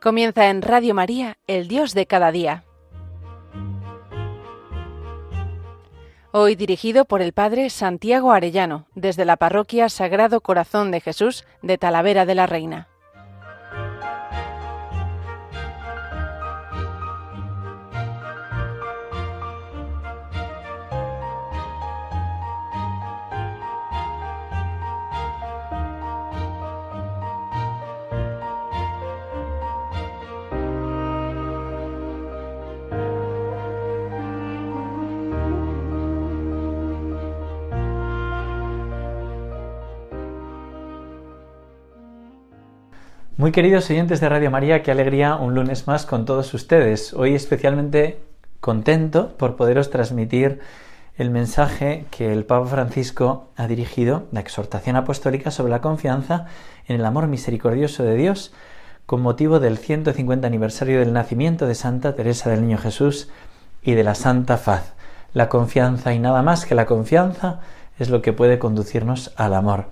Comienza en Radio María, el Dios de cada día. Hoy dirigido por el Padre Santiago Arellano, desde la Parroquia Sagrado Corazón de Jesús de Talavera de la Reina. Muy queridos oyentes de Radio María, qué alegría un lunes más con todos ustedes. Hoy especialmente contento por poderos transmitir el mensaje que el Papa Francisco ha dirigido, la exhortación apostólica sobre la confianza en el amor misericordioso de Dios, con motivo del 150 aniversario del nacimiento de Santa Teresa del Niño Jesús y de la Santa Faz. La confianza y nada más que la confianza es lo que puede conducirnos al amor.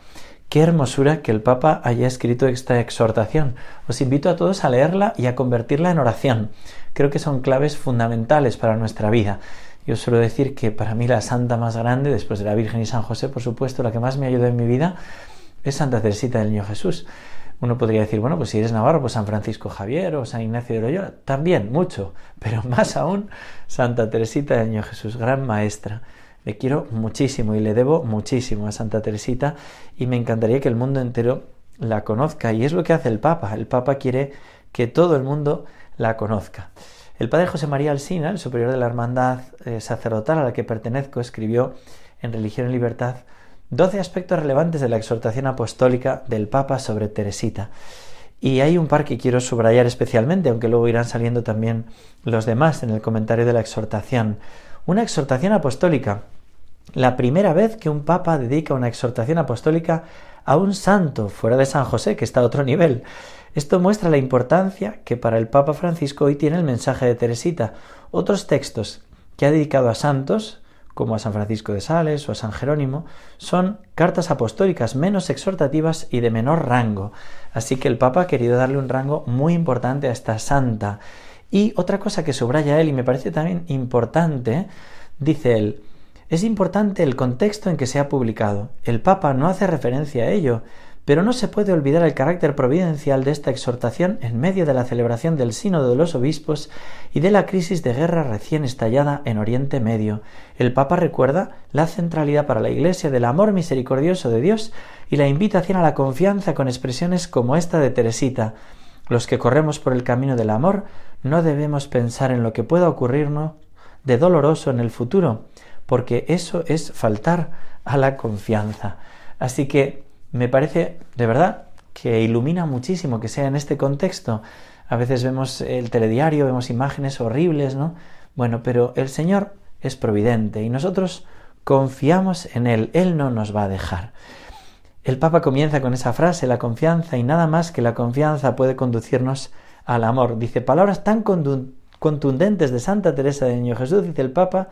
Qué hermosura que el Papa haya escrito esta exhortación. Os invito a todos a leerla y a convertirla en oración. Creo que son claves fundamentales para nuestra vida. Yo suelo decir que para mí la santa más grande, después de la Virgen y San José, por supuesto, la que más me ayudó en mi vida, es Santa Teresita del Niño Jesús. Uno podría decir, bueno, pues si eres navarro, pues San Francisco Javier o San Ignacio de Loyola, también, mucho, pero más aún Santa Teresita del Niño Jesús, gran maestra. Le quiero muchísimo y le debo muchísimo a Santa Teresita y me encantaría que el mundo entero la conozca. Y es lo que hace el Papa. El Papa quiere que todo el mundo la conozca. El padre José María Alsina, el superior de la hermandad eh, sacerdotal a la que pertenezco, escribió en Religión y Libertad doce aspectos relevantes de la exhortación apostólica del Papa sobre Teresita. Y hay un par que quiero subrayar especialmente, aunque luego irán saliendo también los demás en el comentario de la exhortación. Una exhortación apostólica la primera vez que un papa dedica una exhortación apostólica a un santo, fuera de San José, que está a otro nivel. Esto muestra la importancia que para el Papa Francisco hoy tiene el mensaje de Teresita. Otros textos que ha dedicado a santos, como a San Francisco de Sales o a San Jerónimo, son cartas apostólicas menos exhortativas y de menor rango. Así que el Papa ha querido darle un rango muy importante a esta santa. Y otra cosa que subraya él y me parece también importante, dice él, es importante el contexto en que se ha publicado. El Papa no hace referencia a ello, pero no se puede olvidar el carácter providencial de esta exhortación en medio de la celebración del Sínodo de los Obispos y de la crisis de guerra recién estallada en Oriente Medio. El Papa recuerda la centralidad para la Iglesia del amor misericordioso de Dios y la invitación a la confianza con expresiones como esta de Teresita. Los que corremos por el camino del amor no debemos pensar en lo que pueda ocurrirnos de doloroso en el futuro, porque eso es faltar a la confianza. Así que me parece de verdad que ilumina muchísimo que sea en este contexto. A veces vemos el telediario, vemos imágenes horribles, ¿no? Bueno, pero el Señor es providente y nosotros confiamos en Él, Él no nos va a dejar. El Papa comienza con esa frase, la confianza, y nada más que la confianza puede conducirnos al amor. Dice palabras tan contundentes de Santa Teresa de Niño Jesús, dice el Papa,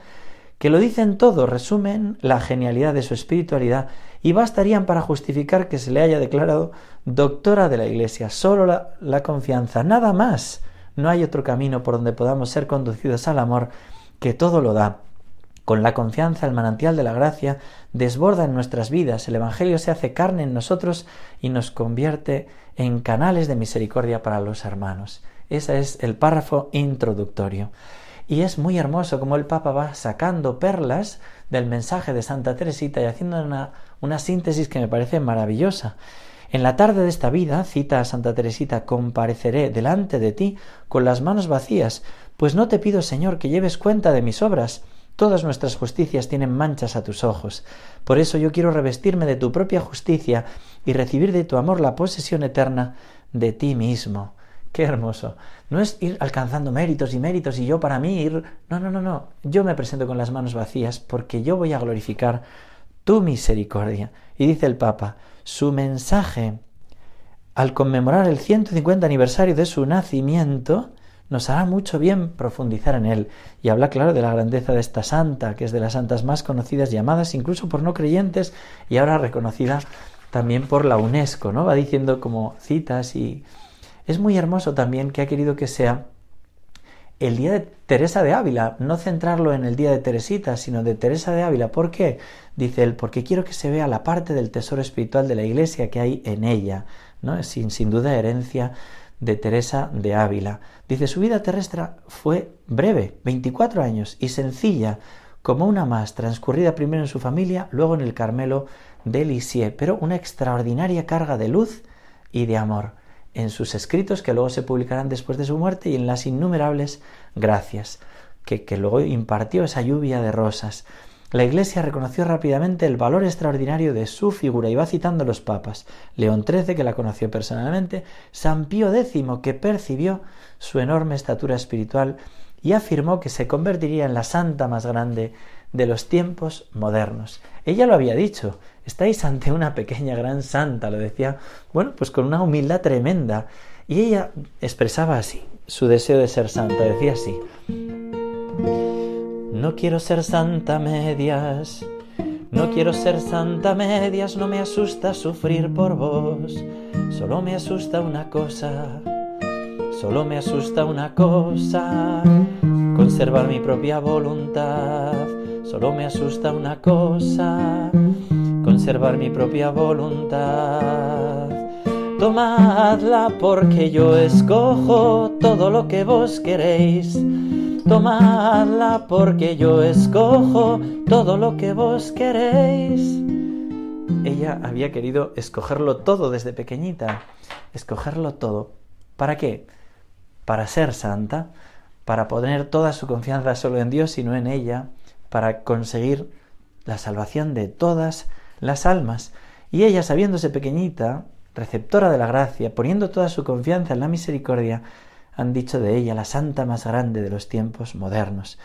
que lo dicen todo, resumen la genialidad de su espiritualidad y bastarían para justificar que se le haya declarado doctora de la Iglesia. Solo la, la confianza, nada más. No hay otro camino por donde podamos ser conducidos al amor que todo lo da. Con la confianza el manantial de la gracia desborda en nuestras vidas, el Evangelio se hace carne en nosotros y nos convierte en canales de misericordia para los hermanos. Ese es el párrafo introductorio. Y es muy hermoso como el Papa va sacando perlas del mensaje de Santa Teresita y haciendo una, una síntesis que me parece maravillosa. En la tarde de esta vida, cita a Santa Teresita, compareceré delante de ti con las manos vacías, pues no te pido, Señor, que lleves cuenta de mis obras. Todas nuestras justicias tienen manchas a tus ojos. Por eso yo quiero revestirme de tu propia justicia y recibir de tu amor la posesión eterna de ti mismo. Qué hermoso. No es ir alcanzando méritos y méritos y yo para mí ir... No, no, no, no. Yo me presento con las manos vacías porque yo voy a glorificar tu misericordia. Y dice el Papa, su mensaje al conmemorar el 150 aniversario de su nacimiento, nos hará mucho bien profundizar en él. Y habla, claro, de la grandeza de esta santa, que es de las santas más conocidas y incluso por no creyentes y ahora reconocida también por la UNESCO, ¿no? Va diciendo como citas y Es muy hermoso también que ha querido que sea el día de Teresa de Ávila, no centrarlo en el día de Teresita, sino de Teresa de Ávila. ¿Por qué? Dice él, porque quiero que se vea la parte del tesoro espiritual de la Iglesia que hay en ella, ¿no? Sin, sin duda herencia de Teresa de Ávila. Dice, su vida terrestre fue breve, 24 años, y sencilla, como una más, transcurrida primero en su familia, luego en el Carmelo de Lisieux, pero una extraordinaria carga de luz y de amor en sus escritos que luego se publicarán después de su muerte y en las innumerables gracias que, que luego impartió esa lluvia de rosas. La Iglesia reconoció rápidamente el valor extraordinario de su figura y va citando los papas. León XIII, que la conoció personalmente, San Pío X, que percibió su enorme estatura espiritual y afirmó que se convertiría en la santa más grande de los tiempos modernos. Ella lo había dicho, estáis ante una pequeña gran santa, lo decía, bueno, pues con una humildad tremenda. Y ella expresaba así su deseo de ser santa, decía así, no quiero ser santa medias, no quiero ser santa medias, no me asusta sufrir por vos, solo me asusta una cosa, solo me asusta una cosa, conservar mi propia voluntad, solo me asusta una cosa, conservar mi propia voluntad. Tomadla porque yo escojo todo lo que vos queréis. Tomadla porque yo escojo todo lo que vos queréis. Ella había querido escogerlo todo desde pequeñita, escogerlo todo. ¿Para qué? Para ser santa, para poner toda su confianza solo en Dios y no en ella, para conseguir la salvación de todas las almas. Y ella, sabiéndose pequeñita, receptora de la gracia, poniendo toda su confianza en la misericordia, han dicho de ella la santa más grande de los tiempos modernos.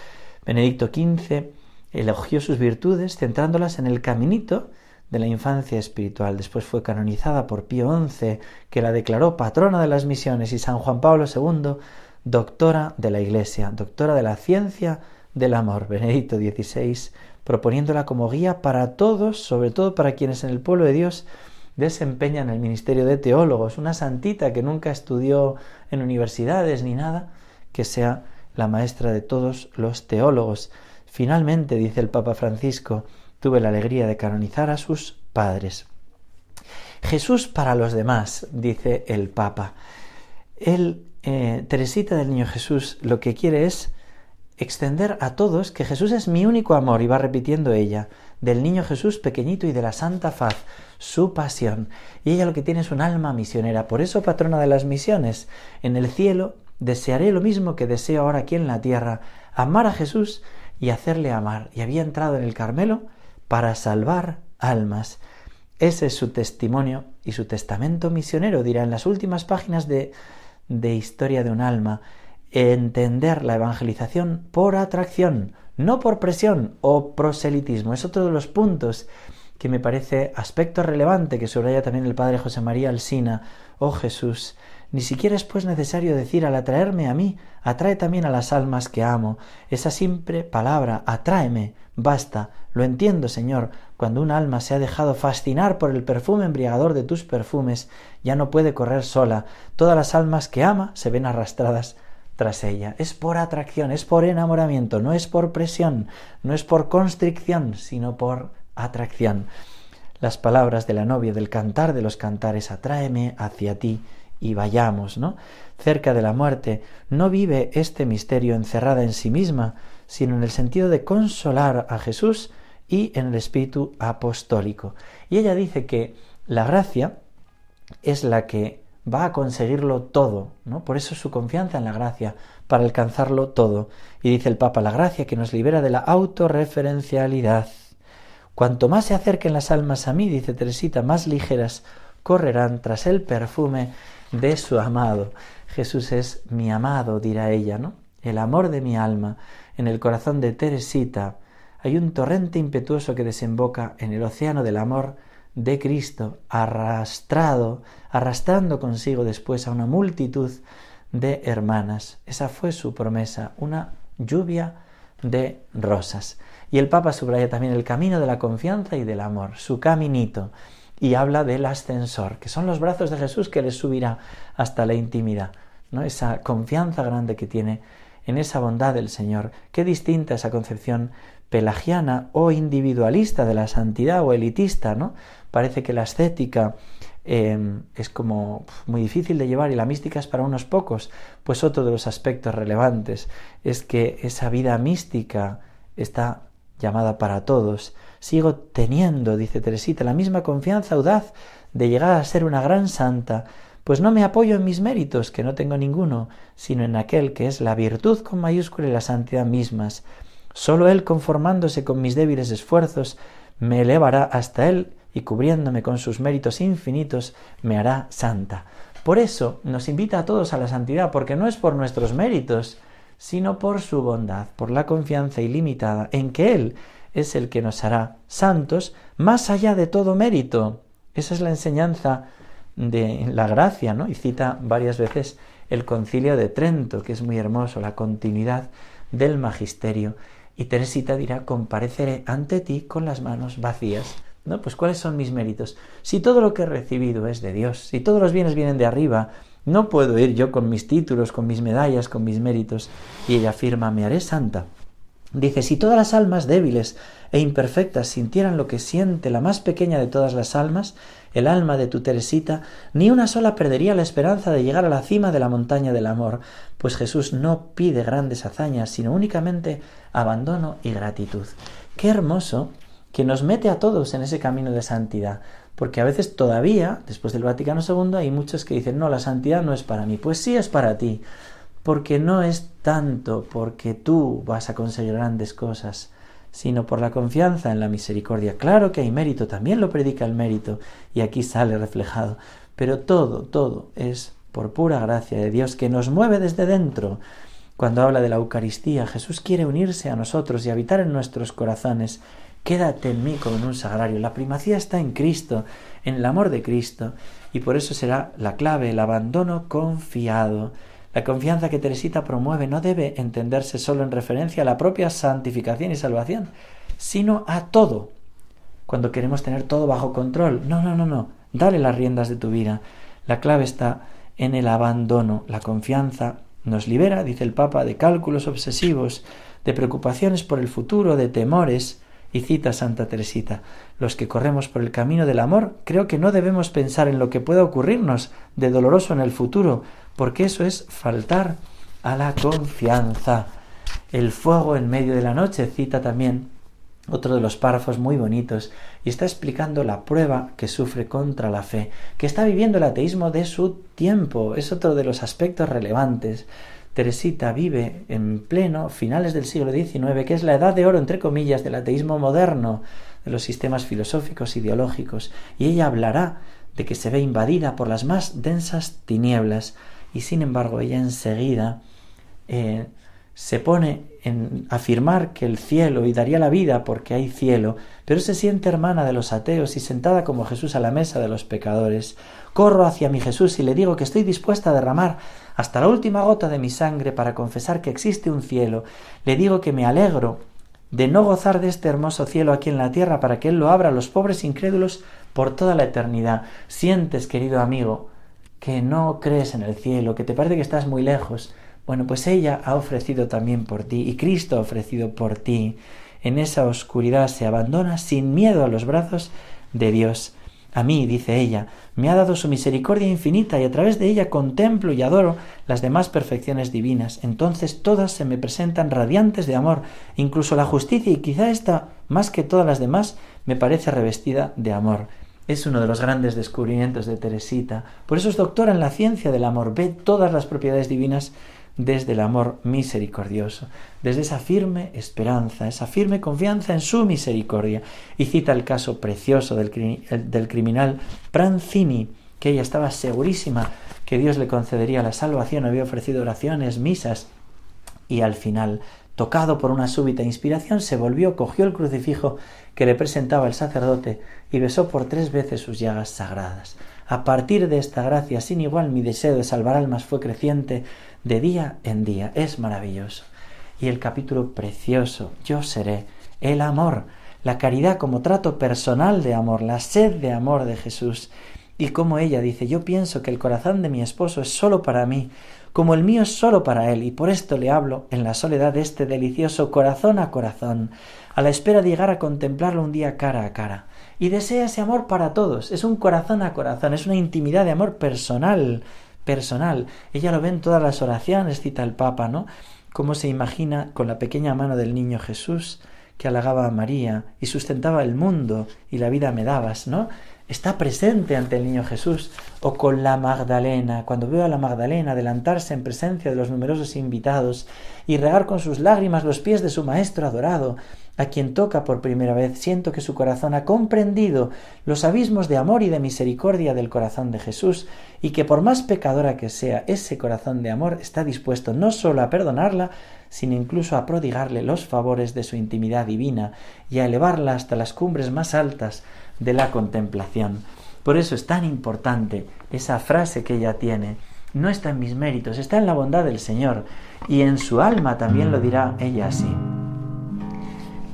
Benedicto XV elogió sus virtudes centrándolas en el caminito de la infancia espiritual. Después fue canonizada por Pío XI, que la declaró patrona de las misiones, y San Juan Pablo II, doctora de la Iglesia, doctora de la ciencia del amor. Benedicto XVI proponiéndola como guía para todos, sobre todo para quienes en el pueblo de Dios desempeñan el ministerio de teólogos, una santita que nunca estudió en universidades ni nada, que sea la maestra de todos los teólogos. Finalmente, dice el Papa Francisco, tuve la alegría de canonizar a sus padres. Jesús para los demás, dice el Papa. El eh, Teresita del Niño Jesús lo que quiere es extender a todos que Jesús es mi único amor, y va repitiendo ella, del niño Jesús pequeñito y de la santa faz, su pasión. Y ella lo que tiene es un alma misionera, por eso patrona de las misiones. En el cielo desearé lo mismo que deseo ahora aquí en la tierra, amar a Jesús y hacerle amar. Y había entrado en el Carmelo para salvar almas. Ese es su testimonio y su testamento misionero, dirá en las últimas páginas de, de Historia de un alma entender la evangelización por atracción, no por presión o proselitismo. Es otro de los puntos que me parece aspecto relevante que subraya también el padre José María Alsina. Oh Jesús, ni siquiera es pues necesario decir al atraerme a mí, atrae también a las almas que amo. Esa simple palabra, atráeme, basta. Lo entiendo, Señor, cuando un alma se ha dejado fascinar por el perfume embriagador de tus perfumes, ya no puede correr sola. Todas las almas que ama se ven arrastradas tras ella. Es por atracción, es por enamoramiento, no es por presión, no es por constricción, sino por atracción. Las palabras de la novia del cantar de los cantares, atráeme hacia ti y vayamos, ¿no? Cerca de la muerte, no vive este misterio encerrada en sí misma, sino en el sentido de consolar a Jesús y en el espíritu apostólico. Y ella dice que la gracia es la que va a conseguirlo todo, ¿no? Por eso su confianza en la gracia, para alcanzarlo todo. Y dice el Papa, la gracia que nos libera de la autorreferencialidad. Cuanto más se acerquen las almas a mí, dice Teresita, más ligeras correrán tras el perfume de su amado. Jesús es mi amado, dirá ella, ¿no? El amor de mi alma. En el corazón de Teresita hay un torrente impetuoso que desemboca en el océano del amor de Cristo, arrastrado, arrastrando consigo después a una multitud de hermanas. Esa fue su promesa, una lluvia de rosas. Y el Papa subraya también el camino de la confianza y del amor, su caminito. y habla del ascensor, que son los brazos de Jesús que les subirá hasta la intimidad, ¿no? Esa confianza grande que tiene en esa bondad del Señor. Qué distinta esa concepción pelagiana o individualista de la santidad o elitista, ¿no? Parece que la ascética em, es como muy difícil de llevar y la mística es para unos pocos. Pues otro de los aspectos relevantes es que esa vida mística está llamada para todos. Sigo teniendo, dice Teresita, la misma confianza audaz de llegar a ser una gran santa, pues no me apoyo en mis méritos, que no tengo ninguno, sino en aquel que es la virtud con mayúscula y la santidad mismas. Sólo Él, conformándose con mis débiles esfuerzos, me elevará hasta Él y cubriéndome con sus méritos infinitos, me hará santa. Por eso nos invita a todos a la santidad, porque no es por nuestros méritos, sino por su bondad, por la confianza ilimitada en que Él es el que nos hará santos más allá de todo mérito. Esa es la enseñanza de la gracia, ¿no? Y cita varias veces el concilio de Trento, que es muy hermoso, la continuidad del magisterio. Y Teresita dirá, compareceré ante ti con las manos vacías. ¿No? Pues ¿cuáles son mis méritos? Si todo lo que he recibido es de Dios, si todos los bienes vienen de arriba, no puedo ir yo con mis títulos, con mis medallas, con mis méritos. Y ella afirma, me haré santa. Dice, si todas las almas débiles e imperfectas sintieran lo que siente la más pequeña de todas las almas, el alma de tu Teresita, ni una sola perdería la esperanza de llegar a la cima de la montaña del amor, pues Jesús no pide grandes hazañas, sino únicamente abandono y gratitud. Qué hermoso que nos mete a todos en ese camino de santidad, porque a veces todavía, después del Vaticano II, hay muchos que dicen, no, la santidad no es para mí. Pues sí es para ti, porque no es tanto porque tú vas a conseguir grandes cosas, sino por la confianza en la misericordia. Claro que hay mérito, también lo predica el mérito, y aquí sale reflejado, pero todo, todo es por pura gracia de Dios que nos mueve desde dentro. Cuando habla de la Eucaristía, Jesús quiere unirse a nosotros y habitar en nuestros corazones. Quédate en mí como en un sagrario. La primacía está en Cristo, en el amor de Cristo, y por eso será la clave, el abandono confiado. La confianza que Teresita promueve no debe entenderse solo en referencia a la propia santificación y salvación, sino a todo. Cuando queremos tener todo bajo control, no, no, no, no, dale las riendas de tu vida. La clave está en el abandono. La confianza nos libera, dice el Papa, de cálculos obsesivos, de preocupaciones por el futuro, de temores. Y cita Santa Teresita, los que corremos por el camino del amor, creo que no debemos pensar en lo que pueda ocurrirnos de doloroso en el futuro, porque eso es faltar a la confianza. El fuego en medio de la noche cita también otro de los párrafos muy bonitos y está explicando la prueba que sufre contra la fe, que está viviendo el ateísmo de su tiempo. Es otro de los aspectos relevantes. Teresita vive en pleno finales del siglo XIX, que es la edad de oro, entre comillas, del ateísmo moderno, de los sistemas filosóficos ideológicos, y ella hablará de que se ve invadida por las más densas tinieblas, y sin embargo ella enseguida eh, se pone en afirmar que el cielo y daría la vida porque hay cielo, pero se siente hermana de los ateos y sentada como Jesús a la mesa de los pecadores. Corro hacia mi Jesús y le digo que estoy dispuesta a derramar hasta la última gota de mi sangre para confesar que existe un cielo. Le digo que me alegro de no gozar de este hermoso cielo aquí en la tierra para que Él lo abra a los pobres incrédulos por toda la eternidad. Sientes, querido amigo, que no crees en el cielo, que te parece que estás muy lejos. Bueno, pues ella ha ofrecido también por ti y Cristo ha ofrecido por ti. En esa oscuridad se abandona sin miedo a los brazos de Dios. A mí, dice ella, me ha dado su misericordia infinita y a través de ella contemplo y adoro las demás perfecciones divinas. Entonces todas se me presentan radiantes de amor, incluso la justicia y quizá esta, más que todas las demás, me parece revestida de amor es uno de los grandes descubrimientos de Teresita. Por eso es doctora en la ciencia del amor. Ve todas las propiedades divinas desde el amor misericordioso, desde esa firme esperanza, esa firme confianza en su misericordia. Y cita el caso precioso del, del criminal Pranzini, que ella estaba segurísima que Dios le concedería la salvación, había ofrecido oraciones, misas, y al final Tocado por una súbita inspiración, se volvió, cogió el crucifijo que le presentaba el sacerdote y besó por tres veces sus llagas sagradas. A partir de esta gracia sin igual mi deseo de salvar almas fue creciente de día en día. Es maravilloso. Y el capítulo precioso, yo seré el amor. la caridad como trato personal de amor, la sed de amor de Jesús. Y como ella dice, yo pienso que el corazón de mi esposo es solo para mí, como el mío es solo para él, y por esto le hablo en la soledad de este delicioso corazón a corazón, a la espera de llegar a contemplarlo un día cara a cara. Y desea ese amor para todos, es un corazón a corazón, es una intimidad de amor personal, personal. Ella lo ve en todas las oraciones, cita el Papa, ¿no? Cómo se imagina con la pequeña mano del niño Jesús que halagaba a María y sustentaba el mundo y la vida me dabas, ¿no? está presente ante el niño Jesús, o con la Magdalena, cuando veo a la Magdalena adelantarse en presencia de los numerosos invitados y regar con sus lágrimas los pies de su Maestro adorado, a quien toca por primera vez, siento que su corazón ha comprendido los abismos de amor y de misericordia del corazón de Jesús, y que por más pecadora que sea, ese corazón de amor está dispuesto no sólo a perdonarla, sino incluso a prodigarle los favores de su intimidad divina y a elevarla hasta las cumbres más altas de la contemplación. Por eso es tan importante esa frase que ella tiene. No está en mis méritos, está en la bondad del Señor. Y en su alma también lo dirá ella así.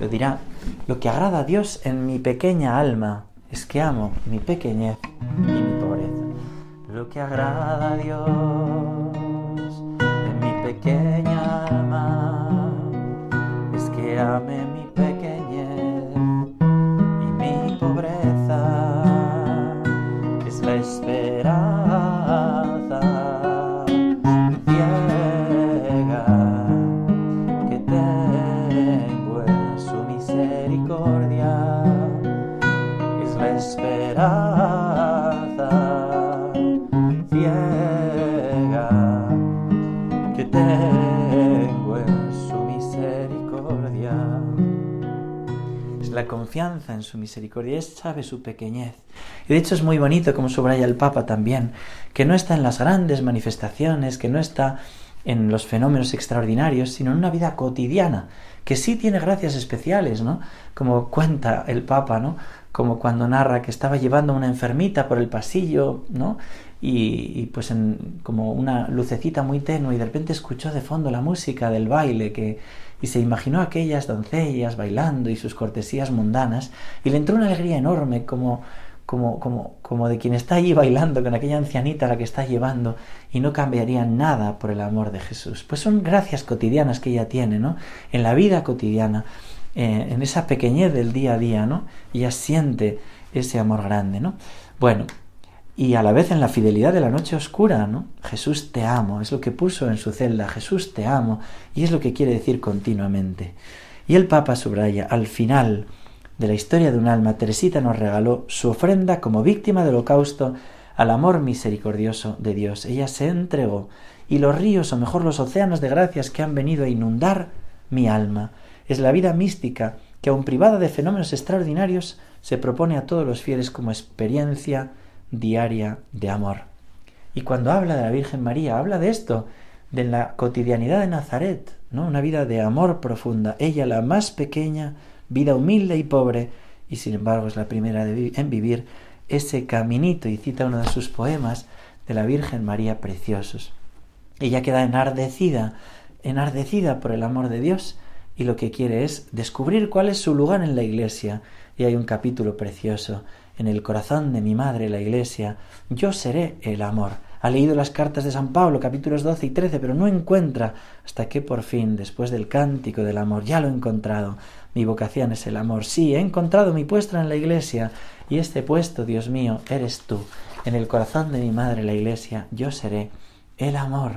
Dirá, lo que agrada a Dios en mi pequeña alma es que amo mi pequeñez y mi pobreza. Lo que agrada a Dios en mi pequeña alma es que ame mi confianza en su misericordia, es, sabe su pequeñez. Y de hecho es muy bonito, como subraya el Papa también, que no está en las grandes manifestaciones, que no está en los fenómenos extraordinarios, sino en una vida cotidiana, que sí tiene gracias especiales, ¿no? Como cuenta el Papa, ¿no? Como cuando narra que estaba llevando a una enfermita por el pasillo, ¿no? Y, pues en, como una lucecita muy tenue y de repente escuchó de fondo la música del baile que y se imaginó aquellas doncellas bailando y sus cortesías mundanas, y le entró una alegría enorme como, como, como, como de quien está allí bailando con aquella ancianita a la que está llevando, y no cambiaría nada por el amor de Jesús. Pues son gracias cotidianas que ella tiene, ¿no? En la vida cotidiana, eh, en esa pequeñez del día a día, ¿no? Ella siente ese amor grande, ¿no? Bueno, y a la vez en la fidelidad de la noche oscura, ¿no? Jesús te amo, es lo que puso en su celda, Jesús te amo, y es lo que quiere decir continuamente. Y el Papa subraya, al final de la historia de un alma, Teresita nos regaló su ofrenda como víctima del holocausto al amor misericordioso de Dios. Ella se entregó, y los ríos, o mejor los océanos de gracias que han venido a inundar mi alma, es la vida mística que, aun privada de fenómenos extraordinarios, se propone a todos los fieles como experiencia, diaria de amor. Y cuando habla de la Virgen María, habla de esto, de la cotidianidad de Nazaret, ¿no? Una vida de amor profunda. Ella, la más pequeña, vida humilde y pobre, y sin embargo es la primera en vivir ese caminito, y cita uno de sus poemas de la Virgen María preciosos. Ella queda enardecida, enardecida por el amor de Dios, y lo que quiere es descubrir cuál es su lugar en la Iglesia. Y hay un capítulo precioso en el corazón de mi madre, la Iglesia, yo seré el amor. Ha leído las cartas de San Pablo, capítulos 12 y 13, pero no encuentra hasta que por fin, después del cántico del amor, ya lo he encontrado. Mi vocación es el amor. Sí, he encontrado mi puesto en la Iglesia, y este puesto, Dios mío, eres tú. En el corazón de mi madre, la Iglesia, yo seré el amor.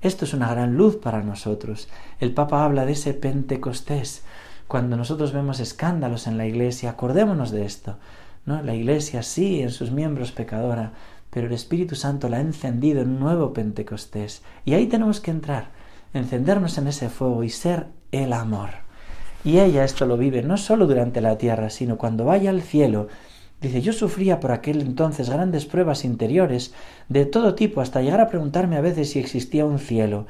Esto es una gran luz para nosotros. El Papa habla de ese Pentecostés. Cuando nosotros vemos escándalos en la Iglesia, acordémonos de esto. La Iglesia sí en sus miembros pecadora, pero el Espíritu Santo la ha encendido en un nuevo Pentecostés. Y ahí tenemos que entrar, encendernos en ese fuego y ser el amor. Y ella esto lo vive no solo durante la tierra, sino cuando vaya al cielo. Dice, yo sufría por aquel entonces grandes pruebas interiores de todo tipo, hasta llegar a preguntarme a veces si existía un cielo.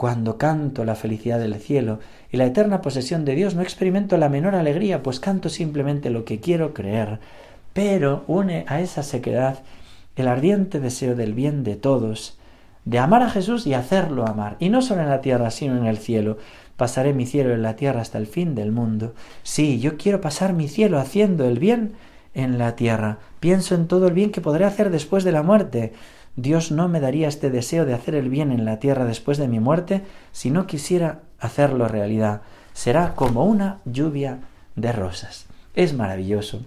Cuando canto la felicidad del cielo y la eterna posesión de Dios no experimento la menor alegría, pues canto simplemente lo que quiero creer, pero une a esa sequedad el ardiente deseo del bien de todos, de amar a Jesús y hacerlo amar, y no solo en la tierra, sino en el cielo, pasaré mi cielo en la tierra hasta el fin del mundo. Sí, yo quiero pasar mi cielo haciendo el bien en la tierra. Pienso en todo el bien que podré hacer después de la muerte. Dios no me daría este deseo de hacer el bien en la tierra después de mi muerte si no quisiera hacerlo realidad. Será como una lluvia de rosas. Es maravilloso.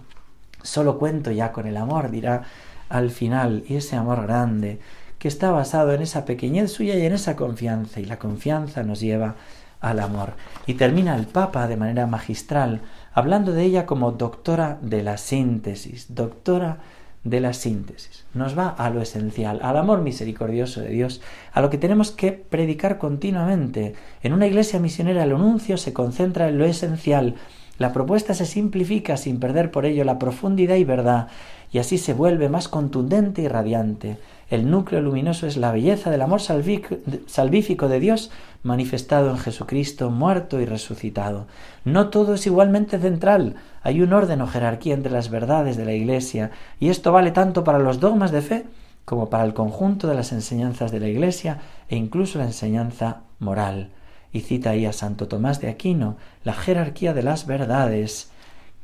Solo cuento ya con el amor, dirá al final, y ese amor grande, que está basado en esa pequeñez suya y en esa confianza, y la confianza nos lleva al amor. Y termina el Papa de manera magistral, hablando de ella como doctora de la síntesis, doctora de la síntesis. Nos va a lo esencial, al amor misericordioso de Dios, a lo que tenemos que predicar continuamente. En una iglesia misionera el anuncio se concentra en lo esencial, la propuesta se simplifica sin perder por ello la profundidad y verdad, y así se vuelve más contundente y radiante. El núcleo luminoso es la belleza del amor salvífico de Dios manifestado en Jesucristo, muerto y resucitado. No todo es igualmente central, hay un orden o jerarquía entre las verdades de la Iglesia, y esto vale tanto para los dogmas de fe como para el conjunto de las enseñanzas de la Iglesia e incluso la enseñanza moral. Y cita ahí a Santo Tomás de Aquino, la jerarquía de las verdades,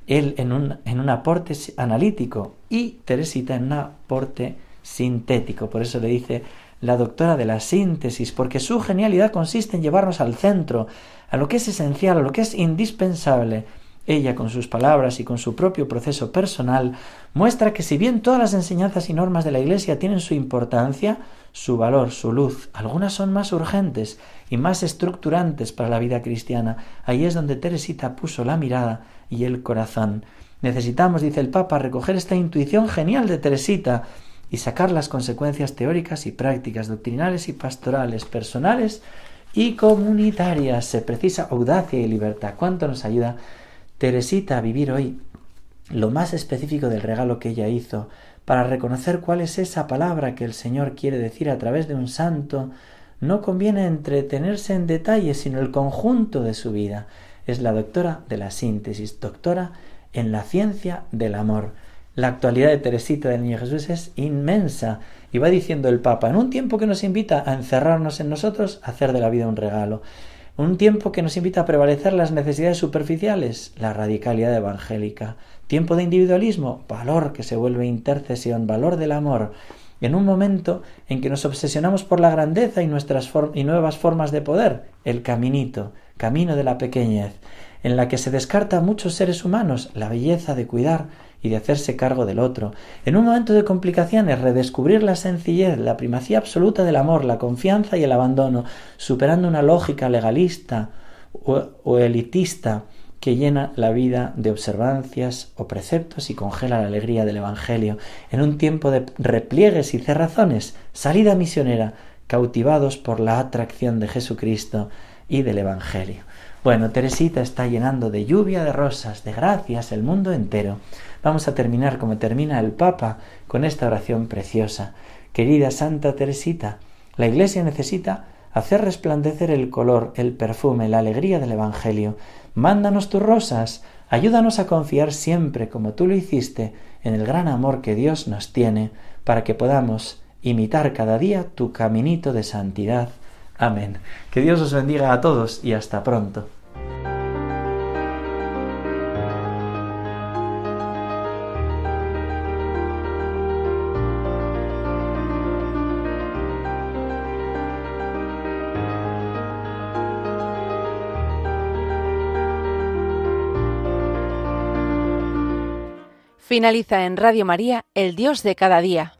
él en un, en un aporte analítico y Teresita en un aporte sintético. Por eso le dice la doctora de la síntesis, porque su genialidad consiste en llevarnos al centro, a lo que es esencial, a lo que es indispensable, ella, con sus palabras y con su propio proceso personal, muestra que si bien todas las enseñanzas y normas de la Iglesia tienen su importancia, su valor, su luz, algunas son más urgentes y más estructurantes para la vida cristiana, ahí es donde Teresita puso la mirada y el corazón. Necesitamos, dice el Papa, recoger esta intuición genial de Teresita y sacar las consecuencias teóricas y prácticas, doctrinales y pastorales, personales y comunitarias. Se precisa audacia y libertad. ¿Cuánto nos ayuda Teresita a vivir hoy lo más específico del regalo que ella hizo, para reconocer cuál es esa palabra que el Señor quiere decir a través de un santo, no conviene entretenerse en detalles, sino el conjunto de su vida. Es la doctora de la síntesis, doctora en la ciencia del amor. La actualidad de Teresita del Niño Jesús es inmensa y va diciendo el Papa, en un tiempo que nos invita a encerrarnos en nosotros, a hacer de la vida un regalo. Un tiempo que nos invita a prevalecer las necesidades superficiales, la radicalidad evangélica. Tiempo de individualismo, valor que se vuelve intercesión, valor del amor. En un momento en que nos obsesionamos por la grandeza y, nuestras y nuevas formas de poder, el caminito, camino de la pequeñez, en la que se descarta a muchos seres humanos la belleza de cuidar y de hacerse cargo del otro. En un momento de complicaciones, redescubrir la sencillez, la primacía absoluta del amor, la confianza y el abandono, superando una lógica legalista o, elitista que llena la vida de observancias o preceptos y congela la alegría del Evangelio. En un tiempo de repliegues y cerrazones, salida misionera, cautivados por la atracción de Jesucristo y del Evangelio. Bueno, Teresita está llenando de lluvia de rosas, de gracias, el mundo entero. Vamos a terminar como termina el Papa con esta oración preciosa. Querida Santa Teresita, la Iglesia necesita hacer resplandecer el color, el perfume, la alegría del Evangelio. Mándanos tus rosas, ayúdanos a confiar siempre, como tú lo hiciste, en el gran amor que Dios nos tiene, para que podamos imitar cada día tu caminito de santidad. Amén. Que Dios os bendiga a todos y hasta pronto. Finaliza en Radio María, El Dios de cada día.